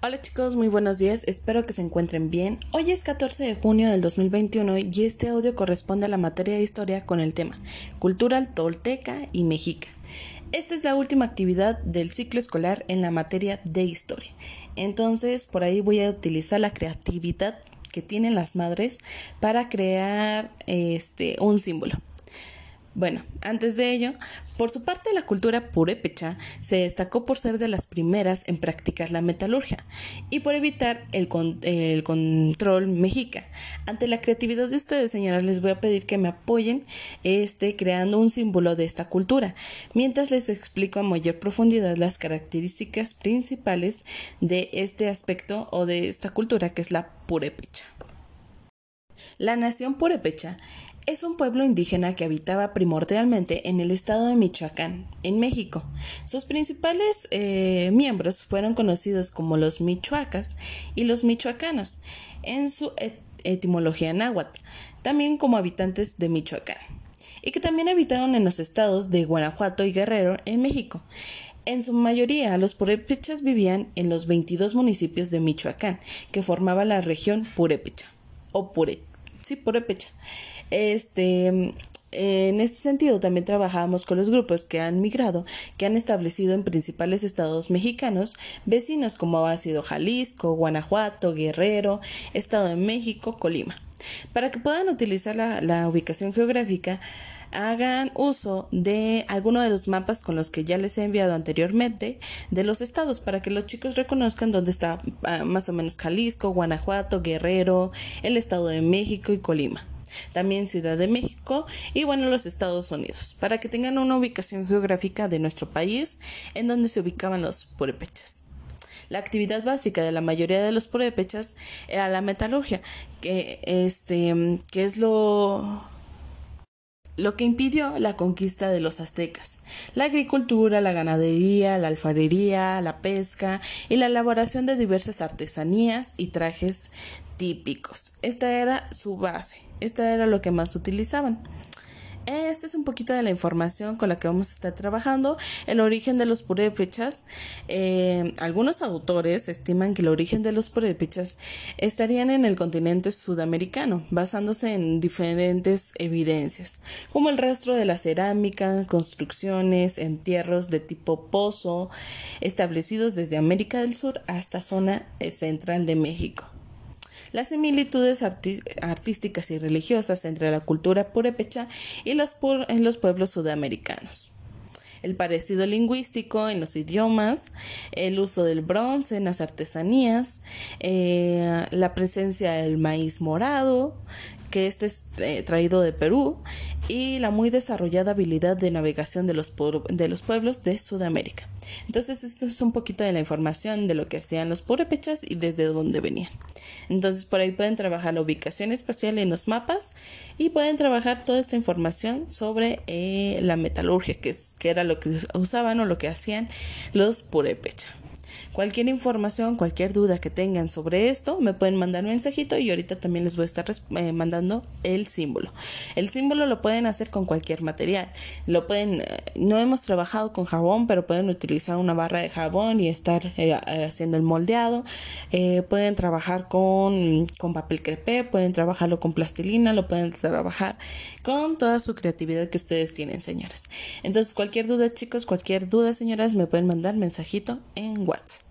Hola chicos, muy buenos días, espero que se encuentren bien. Hoy es 14 de junio del 2021 y este audio corresponde a la materia de historia con el tema Cultural Tolteca y Mexica. Esta es la última actividad del ciclo escolar en la materia de historia. Entonces, por ahí voy a utilizar la creatividad que tienen las madres para crear este un símbolo. Bueno, antes de ello, por su parte la cultura purépecha se destacó por ser de las primeras en practicar la metalurgia y por evitar el, control mexica. Ante la creatividad de ustedes, señoras, les voy a pedir que me apoyen este, creando un símbolo de esta cultura, mientras les explico a mayor profundidad las características principales de este aspecto o de esta cultura que es la purépecha. La nación purépecha es un pueblo indígena que habitaba primordialmente en el estado de Michoacán, en México. Sus principales eh, miembros fueron conocidos como los michoacas y los michoacanos, en su etimología náhuatl, también como habitantes de Michoacán, y que también habitaron en los estados de Guanajuato y Guerrero, en México. En su mayoría, los purépechas vivían en los 22 municipios de Michoacán, que formaban la región purépecha, o pure, sí, purépecha. Este, en este sentido, también trabajamos con los grupos que han migrado, que han establecido en principales estados mexicanos, vecinos como ha sido Jalisco, Guanajuato, Guerrero, Estado de México, Colima. Para que puedan utilizar la, la ubicación geográfica, hagan uso de alguno de los mapas con los que ya les he enviado anteriormente de los estados para que los chicos reconozcan dónde está ah, más o menos Jalisco, Guanajuato, Guerrero, el Estado de México y Colima también Ciudad de México y bueno los Estados Unidos, para que tengan una ubicación geográfica de nuestro país en donde se ubicaban los purépechas. La actividad básica de la mayoría de los purépechas era la metalurgia, que este que es lo lo que impidió la conquista de los aztecas. La agricultura, la ganadería, la alfarería, la pesca y la elaboración de diversas artesanías y trajes típicos. Esta era su base, esta era lo que más utilizaban. Esta es un poquito de la información con la que vamos a estar trabajando. El origen de los purépechas. Eh, algunos autores estiman que el origen de los purépechas estarían en el continente sudamericano, basándose en diferentes evidencias, como el rastro de la cerámica, construcciones, entierros de tipo pozo, establecidos desde América del Sur hasta zona eh, central de México las similitudes artísticas y religiosas entre la cultura purépecha y los, en los pueblos sudamericanos el parecido lingüístico en los idiomas, el uso del bronce en las artesanías, eh, la presencia del maíz morado, que este es eh, traído de Perú, y la muy desarrollada habilidad de navegación de los, de los pueblos de Sudamérica. Entonces, esto es un poquito de la información de lo que hacían los purépechas y desde dónde venían. Entonces, por ahí pueden trabajar la ubicación espacial en los mapas y pueden trabajar toda esta información sobre eh, la metalurgia, que, que era lo que usaban o lo que hacían los purépechas. Cualquier información, cualquier duda que tengan sobre esto, me pueden mandar un mensajito y ahorita también les voy a estar eh, mandando el símbolo. El símbolo lo pueden hacer con cualquier material. Lo pueden, eh, no hemos trabajado con jabón, pero pueden utilizar una barra de jabón y estar eh, haciendo el moldeado. pueden trabajar con, con papel crepé, pueden trabajarlo con plastilina, lo pueden trabajar con toda su creatividad que ustedes tienen, señores. Entonces, cualquier duda, chicos, cualquier duda, señoras, me pueden mandar mensajito en WhatsApp. Thoughts